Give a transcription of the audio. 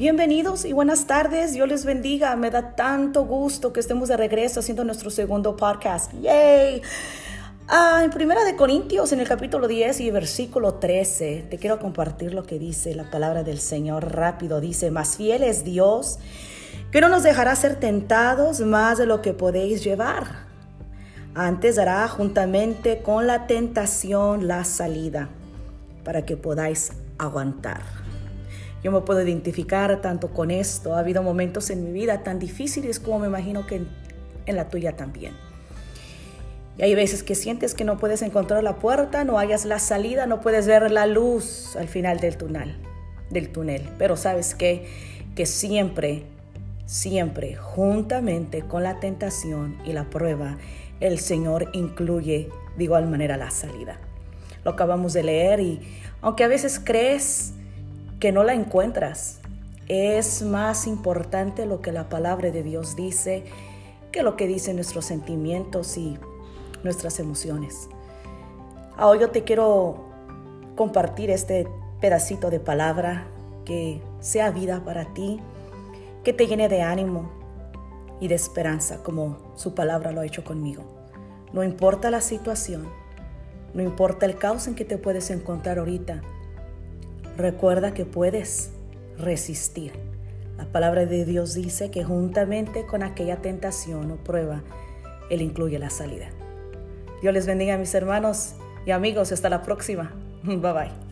Bienvenidos y buenas tardes. Dios les bendiga. Me da tanto gusto que estemos de regreso haciendo nuestro segundo podcast. ¡Yay! Ah, en Primera de Corintios, en el capítulo 10 y versículo 13, te quiero compartir lo que dice la palabra del Señor rápido. Dice, más fiel es Dios, que no nos dejará ser tentados más de lo que podéis llevar. Antes dará juntamente con la tentación la salida para que podáis aguantar. Yo me puedo identificar tanto con esto. Ha habido momentos en mi vida tan difíciles como me imagino que en, la tuya también. Y hay veces que sientes que no puedes encontrar la puerta, no hayas la salida, no puedes ver la luz al final del túnel, del túnel. Pero sabes que que siempre, siempre, juntamente con la tentación y la prueba, el Señor incluye de igual manera la salida. Lo acabamos de leer y aunque a veces crees que no la encuentras. Es más importante lo que la palabra de Dios dice que lo que dicen nuestros sentimientos y nuestras emociones. Ahora yo te quiero compartir este pedacito de palabra que sea vida para ti, que te llene de ánimo y de esperanza como su palabra lo ha hecho conmigo. No importa la situación, no importa el caos en que te puedes encontrar ahorita, Recuerda que puedes resistir. La palabra de Dios dice que juntamente con aquella tentación o prueba, Él incluye la salida. Dios les bendiga mis hermanos y amigos. Hasta la próxima. Bye bye.